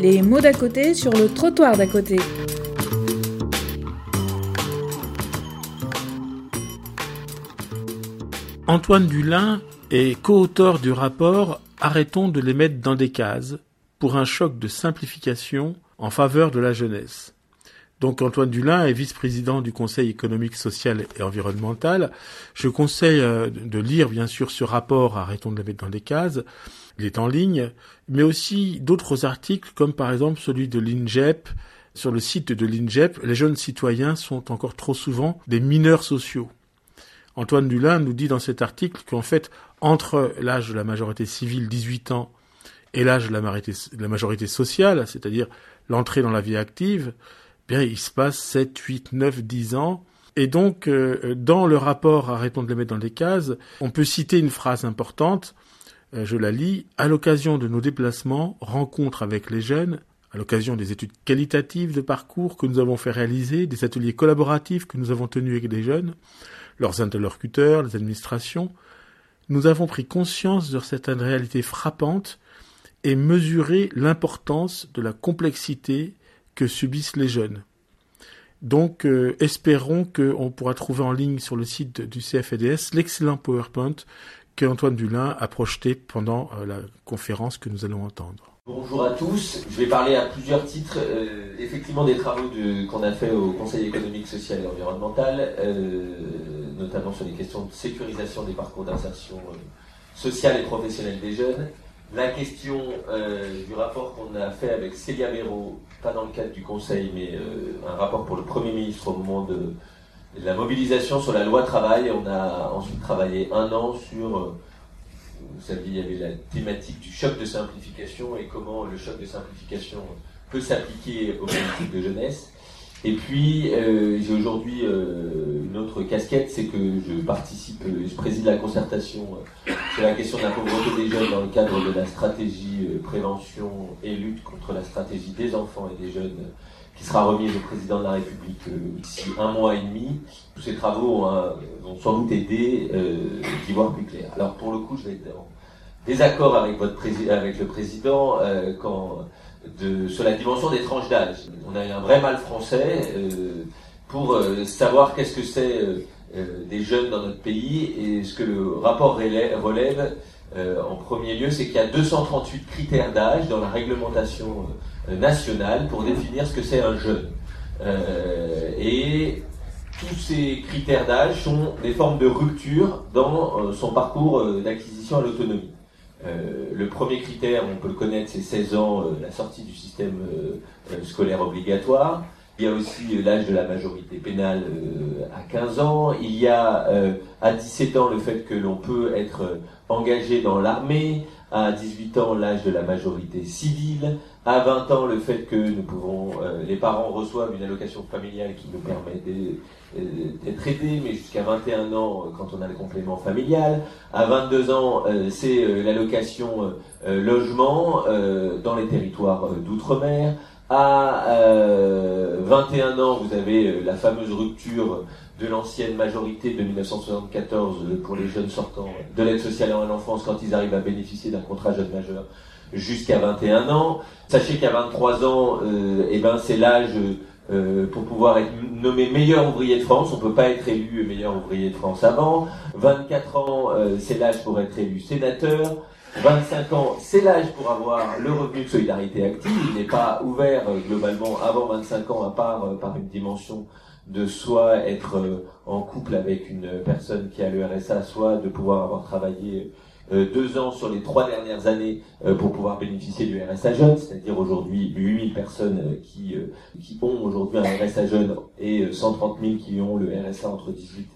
Les mots d'à côté sur le trottoir d'à côté. Antoine Dulin est co-auteur du rapport Arrêtons de les mettre dans des cases pour un choc de simplification en faveur de la jeunesse. Donc Antoine Dulin est vice-président du Conseil économique, social et environnemental. Je conseille euh, de lire bien sûr ce rapport Arrêtons de les mettre dans des cases. Il est en ligne, mais aussi d'autres articles comme par exemple celui de l'INGEP. Sur le site de l'INGEP, les jeunes citoyens sont encore trop souvent des mineurs sociaux. Antoine Dulin nous dit dans cet article qu'en fait, entre l'âge de la majorité civile, 18 ans, et l'âge de la majorité sociale, c'est-à-dire l'entrée dans la vie active, il se passe 7, 8, 9, 10 ans. Et donc, euh, dans le rapport, arrêtons de les mettre dans des cases, on peut citer une phrase importante, euh, je la lis, à l'occasion de nos déplacements, rencontres avec les jeunes, à l'occasion des études qualitatives de parcours que nous avons fait réaliser, des ateliers collaboratifs que nous avons tenus avec des jeunes, leurs interlocuteurs, les administrations, nous avons pris conscience de certaines réalités frappantes et mesuré l'importance de la complexité que subissent les jeunes. Donc, euh, espérons qu'on pourra trouver en ligne sur le site du CFDS l'excellent PowerPoint qu'Antoine Dulin a projeté pendant euh, la conférence que nous allons entendre. Bonjour à tous. Je vais parler à plusieurs titres, euh, effectivement, des travaux qu'on a fait au Conseil économique, social et environnemental, notamment sur les questions de sécurisation des parcours d'insertion sociale et professionnelle des jeunes, la question du rapport qu'on a fait avec Célia Béraud, pas dans le cadre du Conseil, mais euh, un rapport pour le Premier ministre au moment de, la mobilisation sur la loi travail. On a ensuite travaillé un an sur, euh, vous savez, il y avait la thématique du choc de simplification et comment le choc de simplification peut s'appliquer aux politiques de jeunesse. Et puis, euh, j'ai aujourd'hui euh, une autre casquette, c'est que je participe, euh, je préside la concertation sur la question de la pauvreté des jeunes dans le cadre de la stratégie prévention et lutte contre la stratégie des enfants et des jeunes qui sera remise au président de la République d'ici un mois et demi. Tous ces travaux ont, sans doute aidé d'y voir plus clair. Alors pour le coup, je vais être en désaccord avec, votre avec le président quand sur la dimension des tranches d'âge. On a un vrai mal français euh, pour euh, savoir qu'est-ce que c'est euh, des jeunes dans notre pays et ce que le rapport relève, en premier lieu, c'est qu'il y a 238 critères d'âge dans la réglementation nationale pour définir ce que c'est un jeune. et tous ces critères d'âge sont des formes de rupture dans son parcours d'acquisition à l'autonomie. Euh, le premier critère, on peut le connaître, c'est 16 ans, euh, la sortie du système euh, scolaire obligatoire. Il y a aussi l'âge de la majorité pénale à 15 ans. Il y a à 17 ans le fait que l'on peut être engagé dans l'armée. À 18 ans, l'âge de la majorité civile. À 20 ans, le fait que nous pouvons, les parents reçoivent une allocation familiale qui nous permet d'être aidés, mais jusqu'à 21 ans quand on a le complément familial. À 22 ans, c'est l'allocation logement dans les territoires d'outre-mer. À 21 ans, vous avez la fameuse rupture de l'ancienne majorité de 1974 pour les jeunes sortants de l'aide sociale à l'enfance quand ils arrivent à bénéficier d'un contrat jeune majeur jusqu'à 21 ans. Sachez qu'à 23 ans, euh, eh ben, c'est l'âge euh, pour pouvoir être nommé meilleur ouvrier de France. On peut pas être élu meilleur ouvrier de France avant. 24 ans, euh, c'est l'âge pour être élu sénateur. 25 ans, c'est l'âge pour avoir le revenu de solidarité active. Il n'est pas ouvert euh, globalement avant 25 ans, à part euh, par une dimension de soit être euh, en couple avec une personne qui a le RSA, soit de pouvoir avoir travaillé deux ans sur les trois dernières années pour pouvoir bénéficier du RSA jeune, c'est-à-dire aujourd'hui 8000 personnes qui, qui ont aujourd'hui un RSA jeune et 130 000 qui ont le RSA entre 18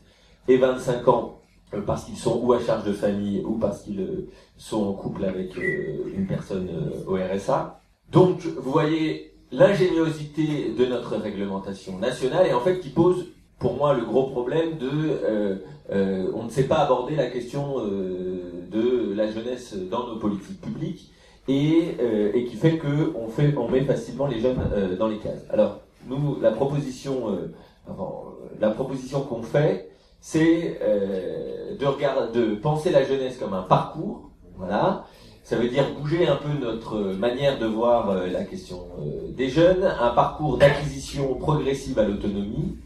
et 25 ans euh, parce qu'ils sont ou à charge de famille ou parce qu'ils euh, sont en couple avec euh, une personne au RSA. Donc, vous voyez l'ingéniosité de notre réglementation nationale et en fait qui pose pour moi le gros problème de on ne sait pas aborder la question de la jeunesse dans nos politiques publiques et, et qui fait que on met facilement les jeunes dans les cases. Alors nous la proposition qu'on fait c'est euh, de, penser la jeunesse comme un parcours, voilà, Ça veut dire bouger un peu notre manière de voir euh, la question euh, des jeunes, un parcours d'acquisition progressive à l'autonomie,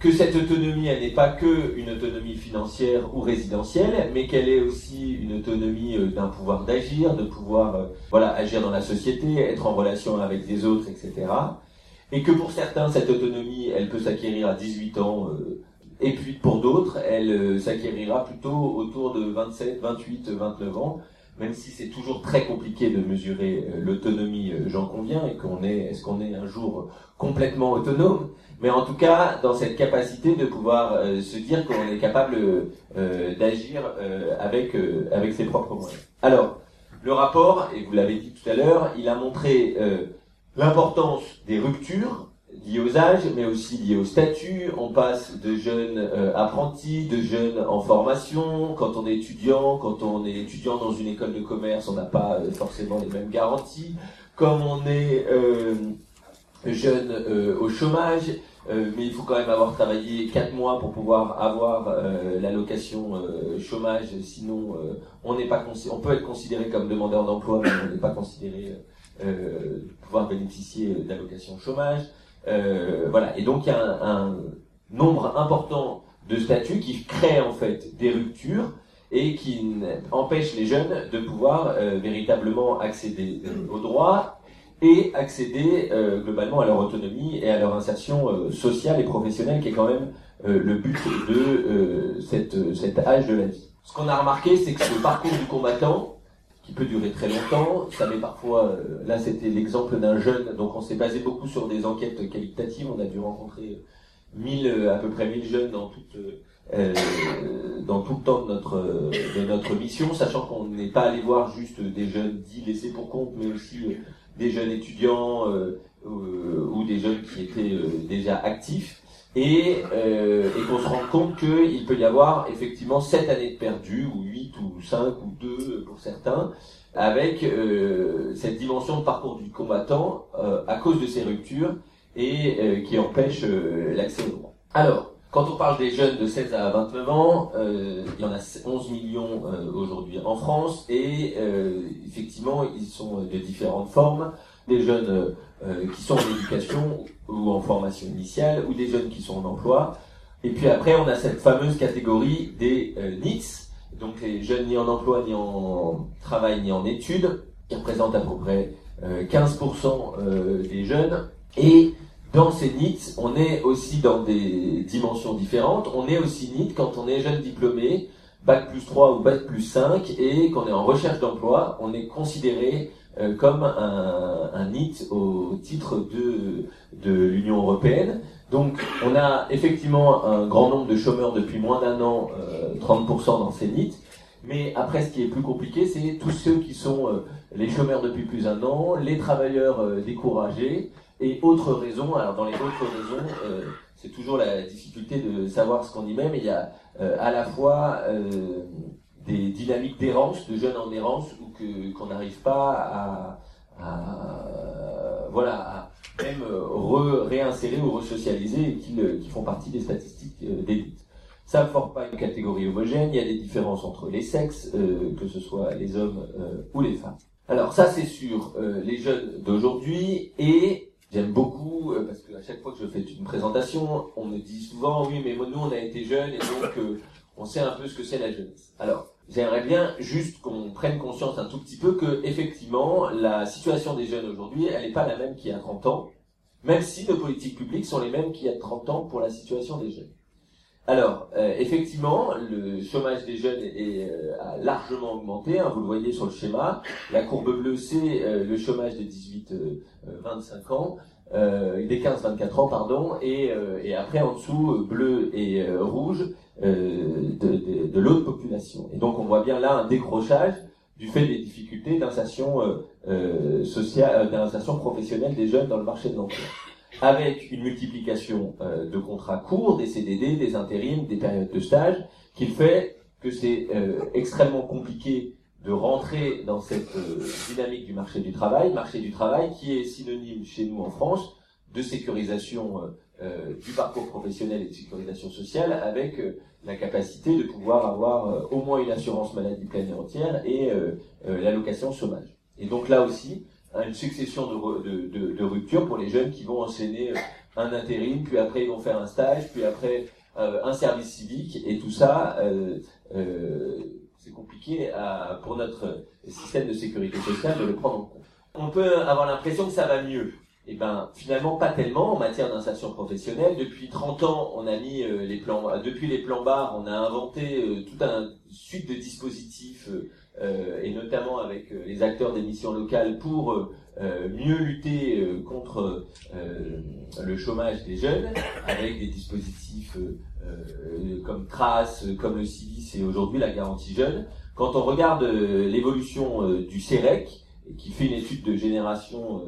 que cette autonomie, elle n'est pas que une autonomie financière ou résidentielle, mais qu'elle est aussi une autonomie euh, d'un pouvoir d'agir, de pouvoir voilà agir dans la société, être en relation avec les autres, etc. Et que pour certains, cette autonomie, elle peut s'acquérir à 18 ans, et puis pour d'autres, elle s'acquérira plutôt autour de 27, 28, 29 ans même si c'est toujours très compliqué de mesurer euh, l'autonomie, euh, j'en conviens, et qu'on est, est-ce qu'on est un jour complètement autonome, mais en tout cas dans cette capacité de pouvoir euh, se dire qu'on est capable d'agir avec avec ses propres moyens. Alors, le rapport, et vous l'avez dit tout à l'heure, il a montré l'importance des ruptures liées aux âges, mais aussi liées au statut. On passe de jeunes euh, apprentis, de jeunes en formation. Quand on est étudiant, quand on est étudiant dans une école de commerce, on n'a pas euh, forcément les mêmes garanties. Comme on est euh, jeune au chômage, mais il faut quand même avoir travaillé 4 mois pour pouvoir avoir l'allocation chômage. Sinon, on n'est pas on peut être considéré comme demandeur d'emploi, mais on n'est pas considéré pouvoir bénéficier d'allocation chômage. Euh, voilà. Et donc il y a un, nombre important de statuts qui créent en fait des ruptures et qui empêchent les jeunes de pouvoir euh, véritablement accéder aux droits et accéder euh, globalement à leur autonomie et à leur insertion sociale et professionnelle qui est quand même le but de cette, cet âge de la vie. Ce qu'on a remarqué, c'est que le parcours du combattant, qui peut durer très longtemps. Ça met parfois, euh, là c'était l'exemple d'un jeune, donc on s'est basé beaucoup sur des enquêtes qualitatives. On a dû rencontrer 1000, euh, à peu près 1000 jeunes dans toute, euh, dans tout le temps de notre, de notre mission, sachant qu'on n'est pas allé voir juste des jeunes dits laissés pour compte, mais aussi des jeunes étudiants ou des jeunes qui étaient déjà actifs et, euh, et qu'on se rend compte qu'il peut y avoir effectivement 7 années de perdu, ou 8, ou 5, ou 2 pour certains, avec euh, cette dimension de parcours du combattant euh, à cause de ces ruptures et euh, qui empêche euh, l'accès au droit. Alors, quand on parle des jeunes de 16 à 29 ans, il y en a 11 millions aujourd'hui en France et effectivement ils sont de différentes formes. Des jeunes euh, qui sont en éducation ou en formation initiale, ou des jeunes qui sont en emploi. Et puis après, on a cette fameuse catégorie des euh, NITS, donc les jeunes ni en emploi, ni en travail, ni en études, qui représentent à peu près 15% euh, des jeunes. Et dans ces NITS, on est aussi dans des dimensions différentes. On est aussi NIT quand on est jeune diplômé, bac plus 3 ou bac plus 5, et qu'on est en recherche d'emploi, on est considéré euh, comme un, un NIT au titre de, de l'Union européenne. Donc on a effectivement un grand nombre de chômeurs depuis moins d'un an, 30% euh, dans ces NIT. Mais après, ce qui est plus compliqué, c'est tous ceux qui sont euh, les chômeurs depuis plus d'un an, les travailleurs découragés et autres raisons. Alors dans les autres raisons, c'est toujours la difficulté de savoir ce qu'on y met, mais il y a à la fois des dynamiques d'errance, de jeunes en errance, ou que qu'on n'arrive pas à, voilà, à même re, réinsérer ou resocialiser et qui, qui font partie des statistiques euh, d'élite. Ça ne forme pas une catégorie homogène, il y a des différences entre les sexes, euh, que ce soit les hommes euh, ou les femmes. Alors ça c'est sur les jeunes d'aujourd'hui et j'aime beaucoup parce que à chaque fois que je fais une présentation, on me dit souvent oui mais nous on a été jeunes et donc on sait un peu ce que c'est la jeunesse. Alors, j'aimerais bien juste qu'on prenne conscience un tout petit peu que, effectivement, la situation des jeunes aujourd'hui, elle n'est pas la même qu'il y a 30 ans, même si nos politiques publiques sont les mêmes qu'il y a 30 ans pour la situation des jeunes. Alors, euh, effectivement, le chômage des jeunes est, euh, a largement augmenté. Hein, vous le voyez sur le schéma. La courbe bleue, c'est euh, le chômage des 18-25 ans, des 15-24 ans, pardon. Et, et, après, en dessous, bleu et rouge, euh, de, de, l'autre population. Et donc on voit bien là un décrochage du fait des difficultés d'insertion sociale, d'insertion professionnelle des jeunes dans le marché de l'emploi, avec une multiplication de contrats courts, des CDD, des intérims, des périodes de stage, qui fait que c'est extrêmement compliqué de rentrer dans cette dynamique du marché du travail, marché du travail qui est synonyme chez nous en France de sécurisation du parcours professionnel et de sécurisation sociale avec la capacité de pouvoir avoir au moins une assurance maladie pleine et entière et l'allocation chômage. Et donc là aussi, une succession de, de, de, ruptures pour les jeunes qui vont enchaîner un intérim, puis après ils vont faire un stage, puis après un service civique, et tout ça, c'est compliqué à, pour notre système de sécurité sociale de le prendre en compte. On peut avoir l'impression que ça va mieux. Eh ben, finalement, pas tellement en matière d'insertion professionnelle. Depuis 30 ans, on a mis euh, les plans, euh, depuis les plans barres, on a inventé euh, toute une suite de dispositifs, et notamment avec les acteurs des missions locales pour mieux lutter contre le chômage des jeunes, avec des dispositifs comme Trace, comme le CIVIS et aujourd'hui la garantie jeune. Quand on regarde l'évolution du CEREC, qui fait une étude de génération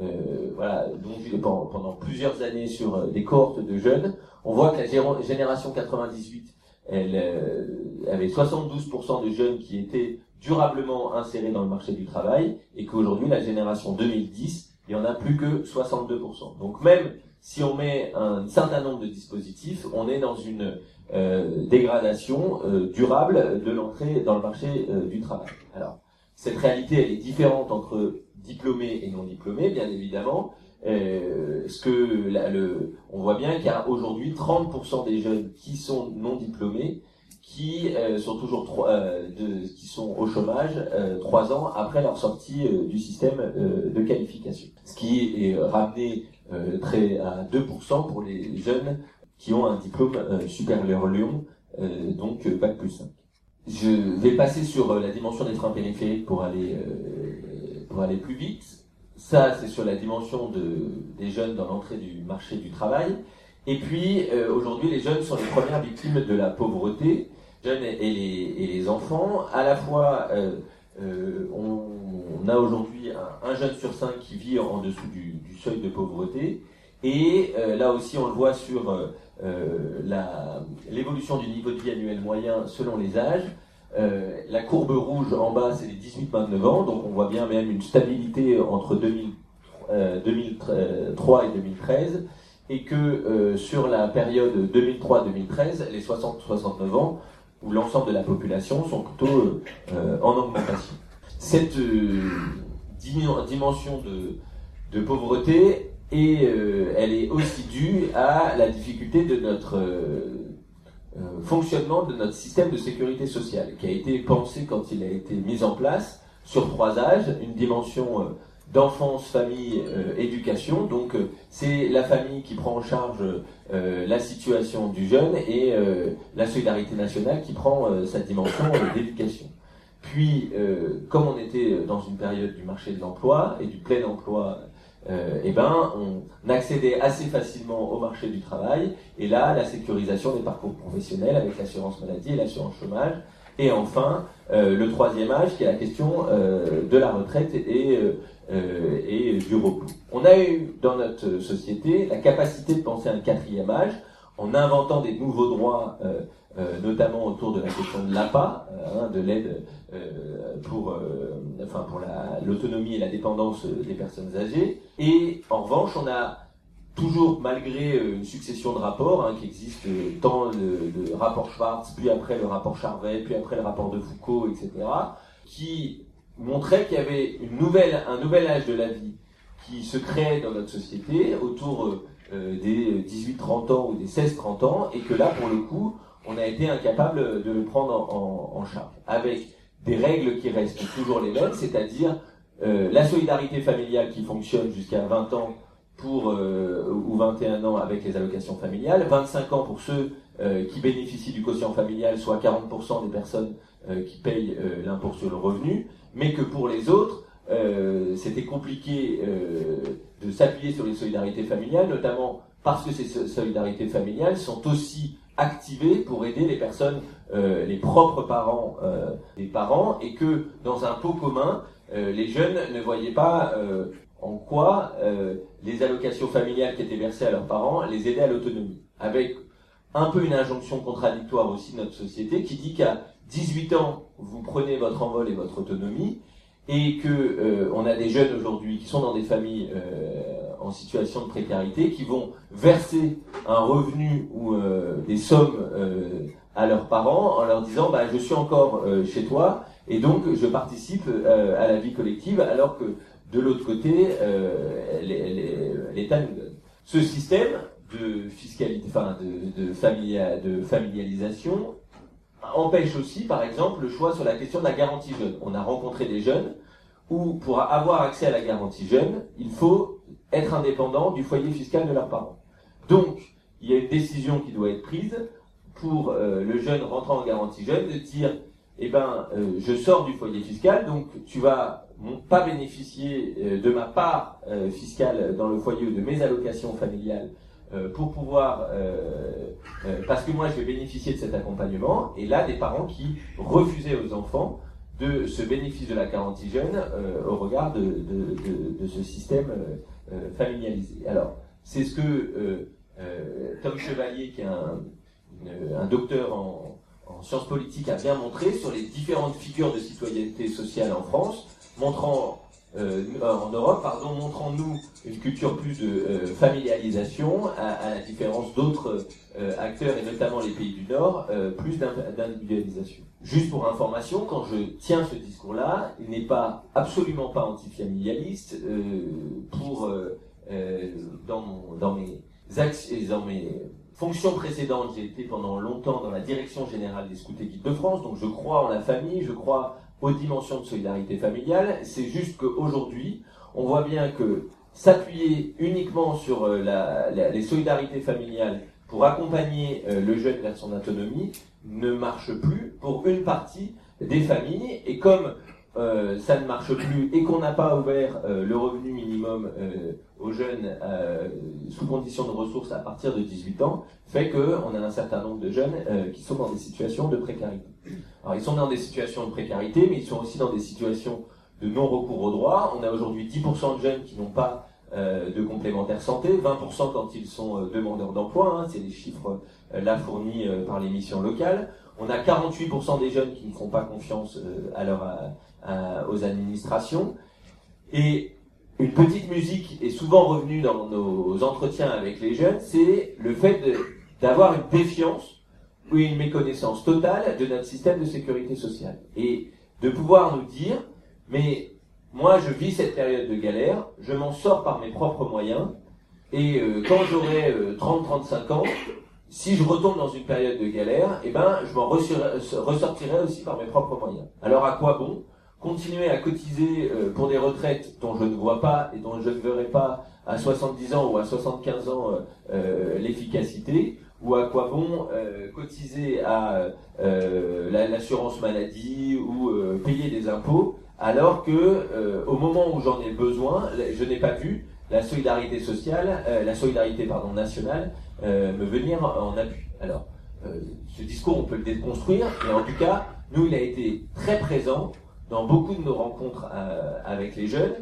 euh, voilà, donc pendant, plusieurs années sur euh, des cohortes de jeunes, on voit que la génération 98, elle euh, avait 72% de jeunes qui étaient durablement insérés dans le marché du travail, et qu'aujourd'hui, la génération 2010, il y en a plus que 62%. Donc même si on met un certain nombre de dispositifs, on est dans une euh, dégradation euh, durable de l'entrée dans le marché du travail. Alors, cette réalité, elle est différente entre diplômés et non diplômés, bien évidemment. Euh, ce que le, on voit bien qu'il y a aujourd'hui 30% des jeunes qui sont non diplômés qui euh, sont toujours trois, euh, qui sont au chômage euh, trois ans après leur sortie du système de qualification. Ce qui est ramené très à 2% pour les jeunes qui ont un diplôme supérieur Lyon, donc bac plus 5. Je vais passer sur la dimension des trains périphériques pour aller pour aller plus vite. Ça, c'est sur la dimension de, des jeunes dans l'entrée du marché du travail. Et puis, aujourd'hui, les jeunes sont les premières victimes de la pauvreté, jeunes et les, enfants. À la fois, euh, euh, on, a aujourd'hui un, jeune sur cinq qui vit en, dessous du, seuil de pauvreté. Et là aussi, on le voit sur l'évolution du niveau de vie annuel moyen selon les âges. Euh, la courbe rouge en bas, c'est les 18-29 ans, donc on voit bien même une stabilité entre 2003 euh, et 2013, et que euh, sur la période 2003-2013, les 60-69 ans, où l'ensemble de la population sont plutôt en augmentation. Cette dimension de, de pauvreté, et elle est aussi due à la difficulté de notre euh, fonctionnement de notre système de sécurité sociale, qui a été pensé quand il a été mis en place sur trois âges, une dimension euh, d'enfance, famille, euh, éducation. Donc c'est la famille qui prend en charge la situation du jeune et la solidarité nationale qui prend sa dimension d'éducation. Puis, comme on était dans une période du marché de l'emploi et du plein emploi euh, eh ben, on accédait assez facilement au marché du travail. Et là, la sécurisation des parcours professionnels avec l'assurance maladie et l'assurance chômage. Et enfin, euh, le troisième âge, qui est la question euh, de la retraite et, et du repos. On a eu dans notre société la capacité de penser à un quatrième âge en inventant des nouveaux droits euh, notamment autour de la question de l'APA, euh, hein, de l'aide euh, pour, enfin pour l'autonomie et la dépendance des personnes âgées. Et en revanche, on a toujours, malgré une succession de rapports hein, qui existent, tant le, rapport Schwartz, puis après le rapport Charvet, puis après le rapport de Foucault, etc., qui montraient qu'il y avait une nouvelle, un nouvel âge de la vie qui se créait dans notre société autour des 18-30 ans ou des 16-30 ans, et que là, pour le coup, on a été incapable de le prendre en, charge. Avec des règles qui restent toujours les mêmes, c'est-à-dire euh, la solidarité familiale qui fonctionne jusqu'à 20 ans pour euh, ou 21 ans avec les allocations familiales, 25 ans pour ceux euh, qui bénéficient du quotient familial, soit 40% des personnes qui payent l'impôt sur le revenu, mais que pour les autres, c'était compliqué de s'appuyer sur les solidarités familiales, notamment parce que ces solidarités familiales sont aussi activées pour aider les personnes, euh, les propres parents euh, des parents, et que dans un pot commun, euh, les jeunes ne voyaient pas en quoi les allocations familiales qui étaient versées à leurs parents les aidaient à l'autonomie. Un peu une injonction contradictoire aussi de notre société qui dit qu'à 18 ans, vous prenez votre envol et votre autonomie, et que on a des jeunes aujourd'hui qui sont dans des familles en situation de précarité qui vont verser un revenu ou des sommes à leurs parents en leur disant bah, je suis encore chez toi et donc je participe à la vie collective alors que de l'autre côté l'État nous donne. Ce système de fiscalité, enfin de, de, familialisation empêche aussi, par exemple, le choix sur la question de la garantie jeune. On a rencontré des jeunes où, pour avoir accès à la garantie jeune, il faut être indépendant du foyer fiscal de leurs parents. Donc, il y a une décision qui doit être prise pour euh, le jeune rentrant en garantie jeune de dire, eh ben, euh, je sors du foyer fiscal, donc tu vas pas bénéficier euh, de ma part fiscale dans le foyer ou de mes allocations familiales euh, pour pouvoir, euh, euh, parce que moi je vais bénéficier de cet accompagnement, et là des parents qui refusaient aux enfants de ce bénéfice de la garantie jeune au regard de, ce système familialisé. Alors, c'est ce que Tom Chevalier, qui est un, docteur en sciences politiques, a bien montré sur les différentes figures de citoyenneté sociale en France, montrant euh, en Europe, pardon, montrant-nous une culture plus de euh, familialisation, à, la différence d'autres euh, acteurs, et notamment les pays du Nord, plus d'individualisation. Juste pour information, quand je tiens ce discours-là, il n'est pas absolument pas antifamilialiste. pour dans, mes fonctions précédentes, j'ai été pendant longtemps dans la direction générale des scouts et guides de France, donc je crois en la famille, je crois aux dimensions de solidarité familiale. C'est juste qu'aujourd'hui, on voit bien que s'appuyer uniquement sur euh, la, les solidarités familiales pour accompagner euh, le jeune vers son autonomie ne marche plus pour une partie des familles. Et comme euh, ça ne marche plus et qu'on n'a pas ouvert euh, le revenu minimum euh, aux jeunes sous condition de ressources à partir de 18 ans, fait qu'on a un certain nombre de jeunes qui sont dans des situations de précarité. Alors ils sont dans des situations de précarité, mais ils sont aussi dans des situations de non-recours au droit. On a aujourd'hui 10% de jeunes qui n'ont pas de complémentaire santé, 20% quand ils sont demandeurs d'emploi, hein, c'est les chiffres là fournis par les missions locales. On a 48% des jeunes qui ne font pas confiance à leur euh, aux administrations. Et une petite musique est souvent revenue dans nos entretiens avec les jeunes, c'est le fait d'avoir une défiance ou une méconnaissance totale de notre système de sécurité sociale. Et de pouvoir nous dire, mais moi je vis cette période de galère, je m'en sors par mes propres moyens, et euh, quand j'aurai 30-35 euh, ans, si je retombe dans une période de galère, eh ben, je m'en ressortirai aussi par mes propres moyens. Alors à quoi bon? Continuer à cotiser euh, pour des retraites dont je ne vois pas et dont je ne verrai pas à 70 ans ou à 75 ans euh, euh, l'efficacité, ou à quoi bon cotiser à l'assurance maladie ou payer des impôts, alors que au moment où j'en ai besoin, je n'ai pas vu la solidarité sociale, la solidarité pardon nationale me venir en appui. Alors, ce discours on peut le déconstruire, mais en tout cas, nous il a été très présent dans beaucoup de nos rencontres euh, avec les jeunes.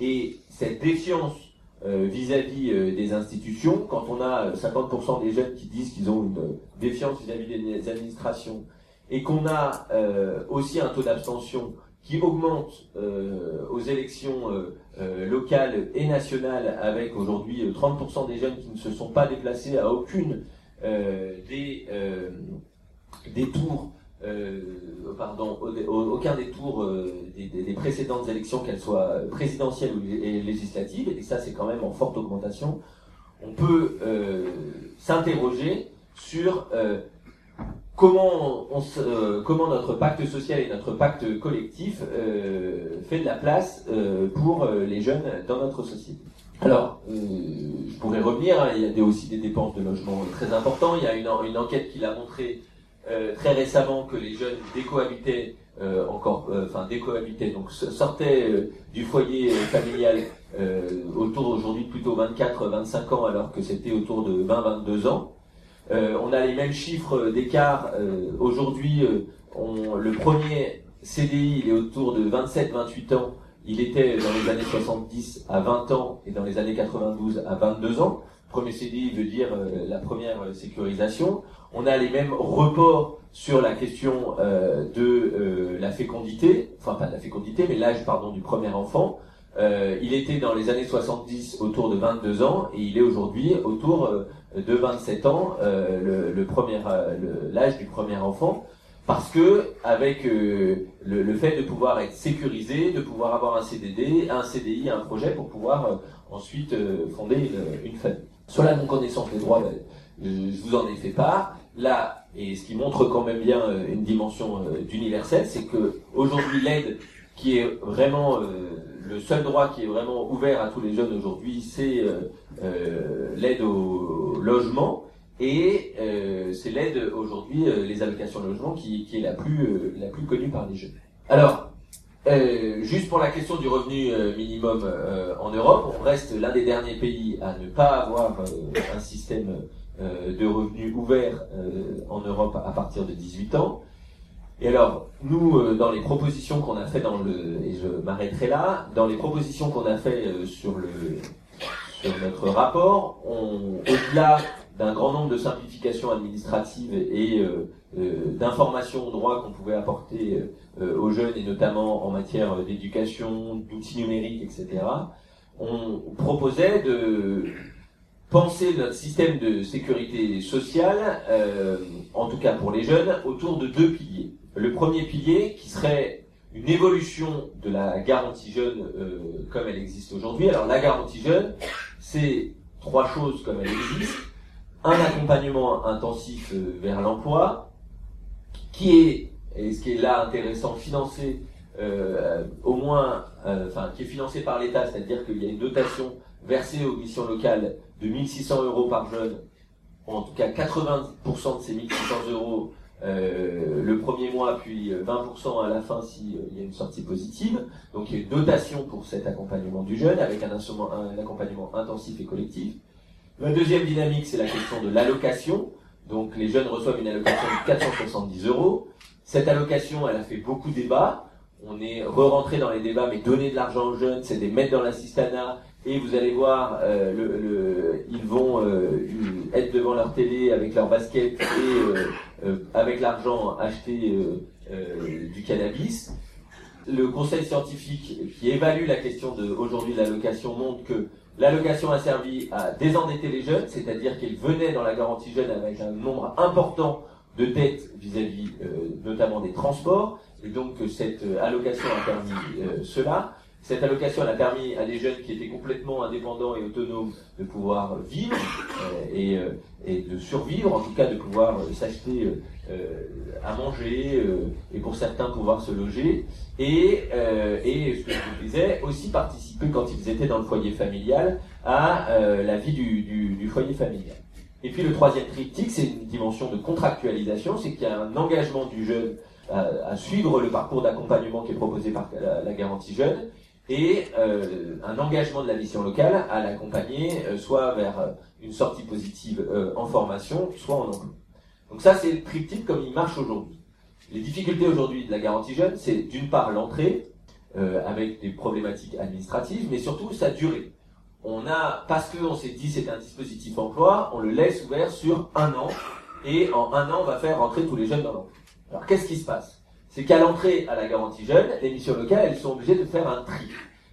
Et cette défiance euh, vis-à-vis euh, des institutions, quand on a 50% des jeunes qui disent qu'ils ont une défiance vis-à-vis des administrations, et qu'on a aussi un taux d'abstention qui augmente aux élections locales et nationales, avec aujourd'hui 30% des jeunes qui ne se sont pas déplacés à aucune des, des tours euh, pardon, aucun des tours euh, des, précédentes élections, qu'elles soient présidentielles ou législatives, et ça c'est quand même en forte augmentation, on peut euh, s'interroger sur comment, comment notre pacte social et notre pacte collectif fait de la place pour les jeunes dans notre société. Alors, je pourrais revenir, hein, il y a aussi des dépenses de logement très importantes, il y a une enquête qui l'a montré euh, très récemment que les jeunes décohabitaient euh, encore, euh, enfin décohabitaient, donc sortaient du foyer familial autour aujourd'hui plutôt 24-25 ans alors que c'était autour de 20-22 ans. on a les mêmes chiffres d'écart. aujourd'hui, le premier CDI il est autour de 27-28 ans. Il était dans les années 70 à 20 ans et dans les années 92 à 22 ans. Premier CDI veut dire la première sécurisation. On a les mêmes reports sur la question euh, de euh, la fécondité, enfin pas de la fécondité, mais l'âge pardon du premier enfant. Euh, il était dans les années 70 autour de 22 ans et il est aujourd'hui autour euh, de 27 ans, euh, le, premier, l'âge du premier enfant, parce que avec le, fait de pouvoir être sécurisé, de pouvoir avoir un CDD, un CDI, un projet pour pouvoir ensuite fonder une, famille. Sur la non-connaissance des droits, ben, je vous en ai fait part. Là, et ce qui montre quand même bien une dimension d'universel, c'est que aujourd'hui l'aide qui est vraiment le seul droit qui est vraiment ouvert à tous les jeunes aujourd'hui, c'est euh, euh, l'aide au logement. Et euh, c'est l'aide aujourd'hui, les allocations de logement, qui, qui est la plus, la plus connue par les jeunes. Alors, juste pour la question du revenu minimum en Europe, on reste l'un des derniers pays à ne pas avoir un système de revenus ouvert en Europe à partir de 18 ans. Et alors, nous, euh, dans les propositions qu'on a fait dans le, et je m'arrêterai là, dans les propositions qu'on a fait euh, sur le, sur notre rapport, on, au-delà d'un grand nombre de simplifications administratives et euh, d'informations au droit qu'on pouvait apporter aux jeunes et notamment en matière d'éducation, d'outils numériques, etc. On proposait de penser notre système de sécurité sociale, en tout cas pour les jeunes, autour de deux piliers le premier pilier qui serait une évolution de la garantie jeune euh, comme elle existe aujourd'hui. Alors la garantie jeune, c'est trois choses comme elle existe. Un accompagnement intensif euh, vers l'emploi, qui est, et ce qui est là intéressant, financé euh, au moins, enfin qui est financé par l'État, c'est-à-dire qu'il y a une dotation versée aux missions locales de 1600 euros par jeune. En tout cas, 80% de ces 1600 euros euh, le premier mois, puis 20% euh, à la fin s'il euh, y a une sortie positive. Donc il y a une dotation pour cet accompagnement du jeune avec un, un accompagnement intensif et collectif. La deuxième dynamique, c'est la question de l'allocation. Donc les jeunes reçoivent une allocation de 470 euros. Cette allocation, elle a fait beaucoup de débats. On est re-rentré dans les débats, mais donner de l'argent aux jeunes, c'est les mettre dans l'assistanat, et vous allez voir, euh, ils vont euh, être devant leur télé avec leur basket et euh, avec l'argent acheter du cannabis. Le conseil scientifique qui évalue la question de aujourd'hui de l'allocation montre que l'allocation a servi à désendetter les jeunes, c'est-à-dire qu'ils venaient dans la garantie jeune avec un nombre important de dettes vis-à-vis notamment des transports, et donc cette allocation a permis cela. Cette allocation a permis à des jeunes qui étaient complètement indépendants et autonomes de pouvoir vivre euh, et, euh, et, de survivre, en tout cas de pouvoir euh, s'acheter à manger et pour certains pouvoir se loger. Et, et ce que je vous disais, aussi participer quand ils étaient dans le foyer familial à la vie du, du foyer familial. Et puis le troisième triptyque, c'est une dimension de contractualisation, c'est qu'il y a un engagement du jeune à, à suivre le parcours d'accompagnement qui est proposé par la, garantie jeune, et euh, un engagement de la mission locale à l'accompagner euh, soit vers euh, une sortie positive en formation, soit en emploi. Donc ça, c'est le triptyque comme il marche aujourd'hui. Les difficultés aujourd'hui de la garantie jeune, c'est d'une part l'entrée, avec des problématiques administratives, mais surtout sa durée. On a, parce qu'on s'est dit c'est un dispositif emploi, on le laisse ouvert sur un an, et en un an, on va faire rentrer tous les jeunes dans l'emploi. Alors qu'est-ce qui se passe? C'est qu'à l'entrée à la garantie jeune, les missions locales, elles sont obligées de faire un tri.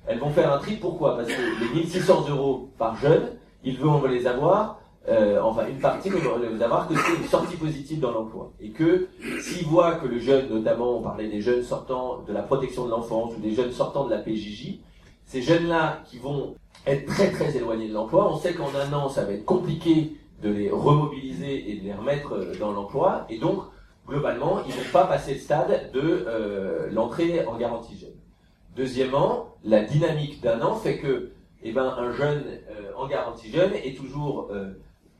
Elles vont faire un tri, pourquoi? Parce que les 1600 euros par jeune, ils vont les avoir, euh, enfin une partie ne vont les avoir que c'est une sortie positive dans l'emploi. Et que s'ils voient que le jeune, notamment on parlait des jeunes sortant de la protection de l'enfance ou des jeunes sortant de la PJJ, ces jeunes-là qui vont être très très éloignés de l'emploi, on sait qu'en un an ça va être compliqué de les remobiliser et de les remettre euh, dans l'emploi, et donc globalement, ils vont pas passer le stade de euh, l'entrée en garantie jeune. Deuxièmement, la dynamique d'un an fait que eh ben, un jeune euh, en garantie jeune est toujours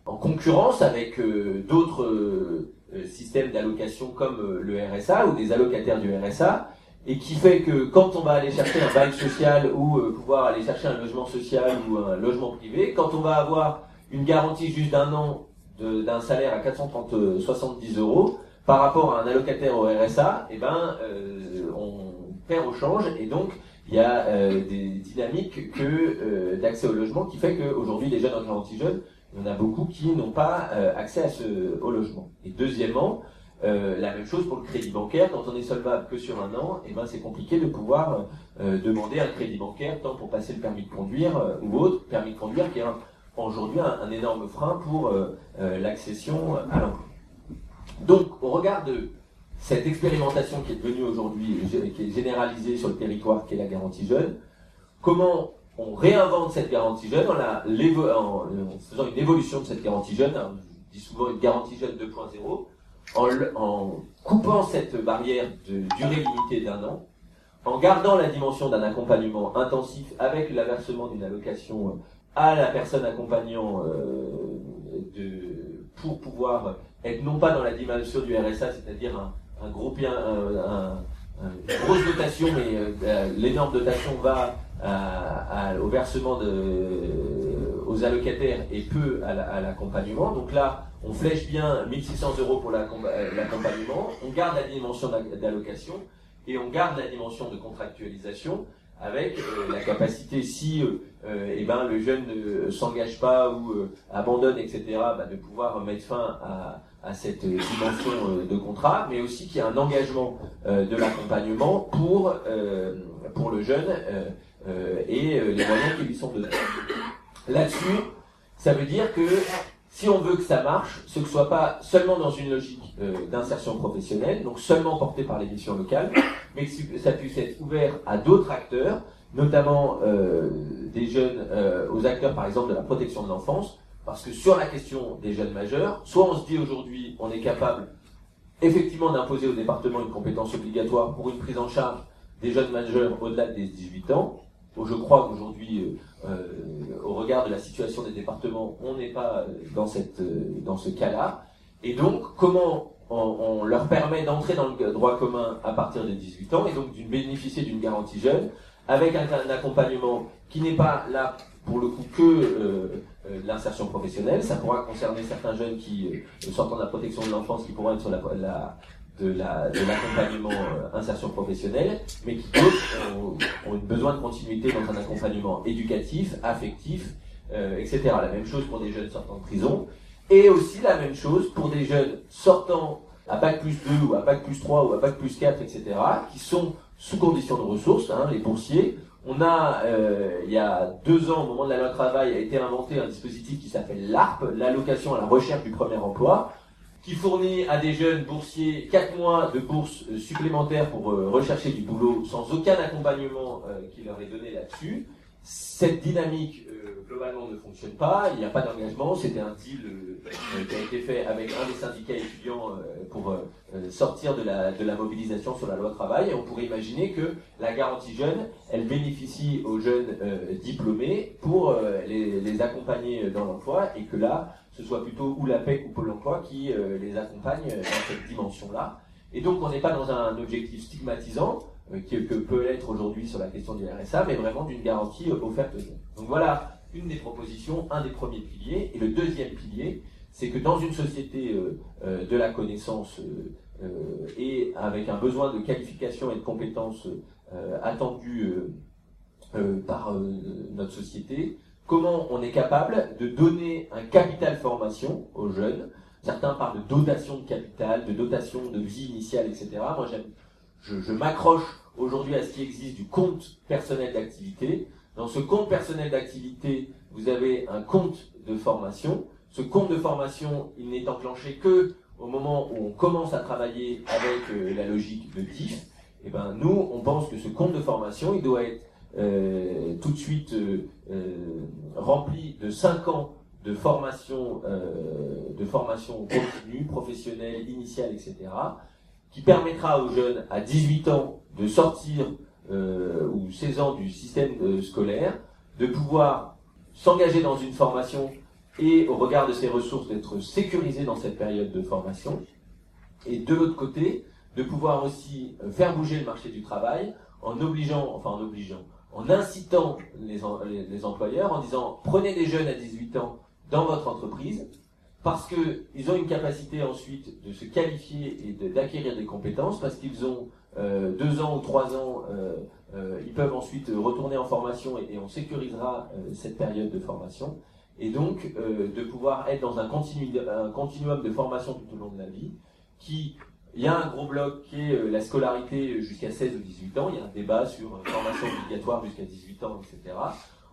en concurrence avec d'autres systèmes d'allocation comme le RSA ou des allocataires du RSA, et qui fait que quand on va aller chercher un bail social ou pouvoir aller chercher un logement social ou un logement privé, quand on va avoir une garantie juste d'un an d'un salaire à 430 70 euros, par rapport à un allocataire au RSA, eh ben, euh, on perd au change et donc il y a euh, des dynamiques que euh, d'accès au logement qui fait qu'aujourd'hui les jeunes en garantie jeunes, il y en a beaucoup qui n'ont pas accès à ce, au logement. Et deuxièmement, Euh, la même chose pour le crédit bancaire, quand on est solvable que sur un an, et eh ben c'est compliqué de pouvoir euh, demander un crédit bancaire, tant pour passer le permis de conduire euh, ou autre, permis de conduire qui est aujourd'hui un, énorme frein pour l'accession à l'emploi. Donc, au regard de cette expérimentation qui est devenue aujourd'hui, qui est généralisée sur le territoire, qui est la garantie jeune, comment on réinvente cette garantie jeune en, faisant une évolution de cette garantie jeune, hein, je dis souvent une garantie jeune 2.0, en, coupant cette barrière de durée limitée d'un an, en gardant la dimension d'un accompagnement intensif avec l'aversement d'une allocation à la personne accompagnant euh, de, pour pouvoir être non pas dans la dimension du RSA, c'est-à-dire un, gros bien, une grosse dotation, mais euh, l'énorme dotation va au versement de, aux allocataires et peu à l'accompagnement. Donc là, on flèche bien 1600 euros pour euh, l'accompagnement, on garde la dimension d'allocation et on garde la dimension de contractualisation avec euh, la capacité, si euh, eh ben, le jeune ne s'engage pas ou abandonne, etc., bah, de pouvoir mettre fin à, cette dimension de contrat, mais aussi qu'il y a un engagement de l'accompagnement pour, pour le jeune et les moyens qui lui sont donnés. Là-dessus, ça veut dire que si on veut que ça marche, ce que ce soit pas seulement dans une logique euh, d'insertion professionnelle, donc seulement porté par les locales, mais que ça puisse être ouvert à d'autres acteurs, notamment euh, des jeunes, euh, aux acteurs par exemple de la protection de l'enfance, parce que sur la question des jeunes majeurs, soit on se dit aujourd'hui on est capable effectivement d'imposer au département une compétence obligatoire pour une prise en charge des jeunes majeurs au-delà des 18 ans, je crois qu'aujourd'hui, euh, euh, au regard de la situation des départements, on n'est pas dans, cette, euh, dans ce cas-là. Et donc, comment on, leur permet d'entrer dans le droit commun à partir de 18 ans et donc de bénéficier d'une garantie jeune avec un, accompagnement qui n'est pas là pour le coup que l'insertion professionnelle. Ça pourra concerner certains jeunes qui, sortant de la protection de l'enfance, qui pourront être sur la, la de l'accompagnement euh, insertion professionnelle, mais qui d'autres ont, ont, besoin de continuité dans un accompagnement éducatif, affectif, euh, etc. La même chose pour des jeunes sortant de prison, et aussi la même chose pour des jeunes sortant à bac plus 2 ou à bac plus 3 ou à bac plus 4, etc., qui sont sous condition de ressources, hein, les boursiers. On a, euh, il y a deux ans, au moment de la loi travail, a été inventé un dispositif qui s'appelle l'ARP, l'allocation à la recherche du premier emploi, qui fournit à des jeunes boursiers 4 mois de bourse euh, supplémentaire pour euh, rechercher du boulot sans aucun accompagnement euh, qui leur est donné là-dessus. Cette dynamique globalement ne fonctionne pas, il n'y a pas d'engagement, c'était un deal qui a été fait avec un des syndicats étudiants pour sortir de la, de la mobilisation sur la loi travail. Et on pourrait imaginer que la garantie jeune, elle bénéficie aux jeunes diplômés pour les, les accompagner dans l'emploi. Et que là, ce soit plutôt ou la PEC ou Pôle emploi qui euh, les accompagne dans cette dimension-là. Et donc on n'est pas dans un objectif stigmatisant, euh, qui, que peut l'être aujourd'hui sur la question du RSA, mais vraiment d'une garantie euh, offerte Donc voilà une des propositions, un des premiers piliers. Et le deuxième pilier, c'est que dans une société de la connaissance et avec un besoin de qualification et de compétences attendues par notre société, comment on est capable de donner un capital formation aux jeunes? Certains parlent de dotation de capital, de dotation de vie initiale, etc. Moi, je, je m'accroche aujourd'hui à ce qui existe du compte personnel d'activité. Dans ce compte personnel d'activité, vous avez un compte de formation. Ce compte de formation, il n'est enclenché que au moment où on commence à travailler avec euh, la logique de TIF. Et eh ben, nous, on pense que ce compte de formation, il doit être euh, tout de suite euh, euh, rempli de 5 ans de formation, de formation continue, professionnelle, initiale, etc., qui permettra aux jeunes à 18 ans de sortir ou 16 ans du système scolaire, de pouvoir s'engager dans une formation et au regard de ses ressources d'être sécurisés dans cette période de formation, et de l'autre côté, de pouvoir aussi faire bouger le marché du travail en obligeant, enfin en obligeant, en incitant les, employeurs, en disant prenez des jeunes à 18 ans dans votre entreprise, parce qu'ils ont une capacité ensuite de se qualifier et d'acquérir des compétences, parce qu'ils ont euh, deux ans ou trois ans, euh, euh, ils peuvent ensuite retourner en formation et, on sécurisera cette période de formation. Et donc de pouvoir être dans un, un continuum de formation tout au long de la vie qui Il y a un gros bloc qui est la scolarité jusqu'à 16 ou 18 ans. Il y a un débat sur formation obligatoire jusqu'à 18 ans, etc.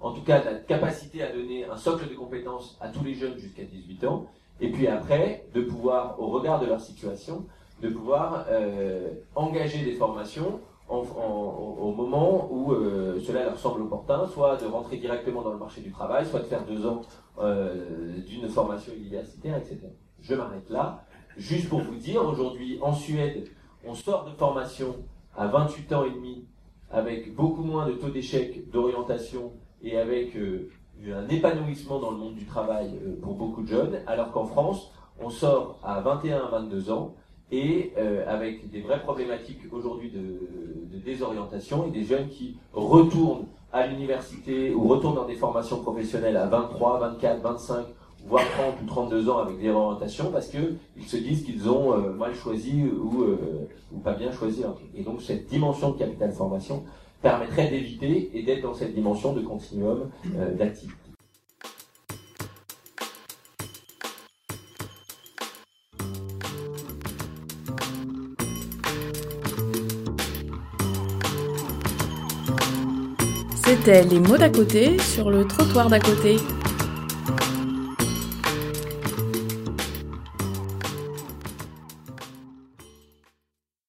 En tout cas, la capacité à donner un socle de compétences à tous les jeunes jusqu'à 18 ans. Et puis après, de pouvoir, au regard de leur situation, de pouvoir euh, engager des formations au moment où euh, cela leur semble opportun, soit de rentrer directement dans le marché du travail, soit de faire deux ans euh, d'une formation universitaire, etc. Je m'arrête là. Juste pour vous dire, aujourd'hui, en Suède, on sort de formation à 28 ans et demi, avec beaucoup moins de taux d'échec d'orientation et avec un épanouissement dans le monde du travail pour beaucoup de jeunes, alors qu'en France, on sort à 21 à 22 ans et euh, avec des vraies problématiques aujourd'hui de, de, désorientation et des jeunes qui retournent à l'université ou retournent dans des formations professionnelles à 23, 24, 25, voire 30 ou 32 ans avec des orientations parce que ils se disent qu'ils ont euh, mal choisi ou, euh, ou pas bien choisi. Et donc cette dimension de capital formation permettrait d'éviter et d'être dans cette dimension de continuum d'activité. C'était les mots d'à côté sur le trottoir d'à côté.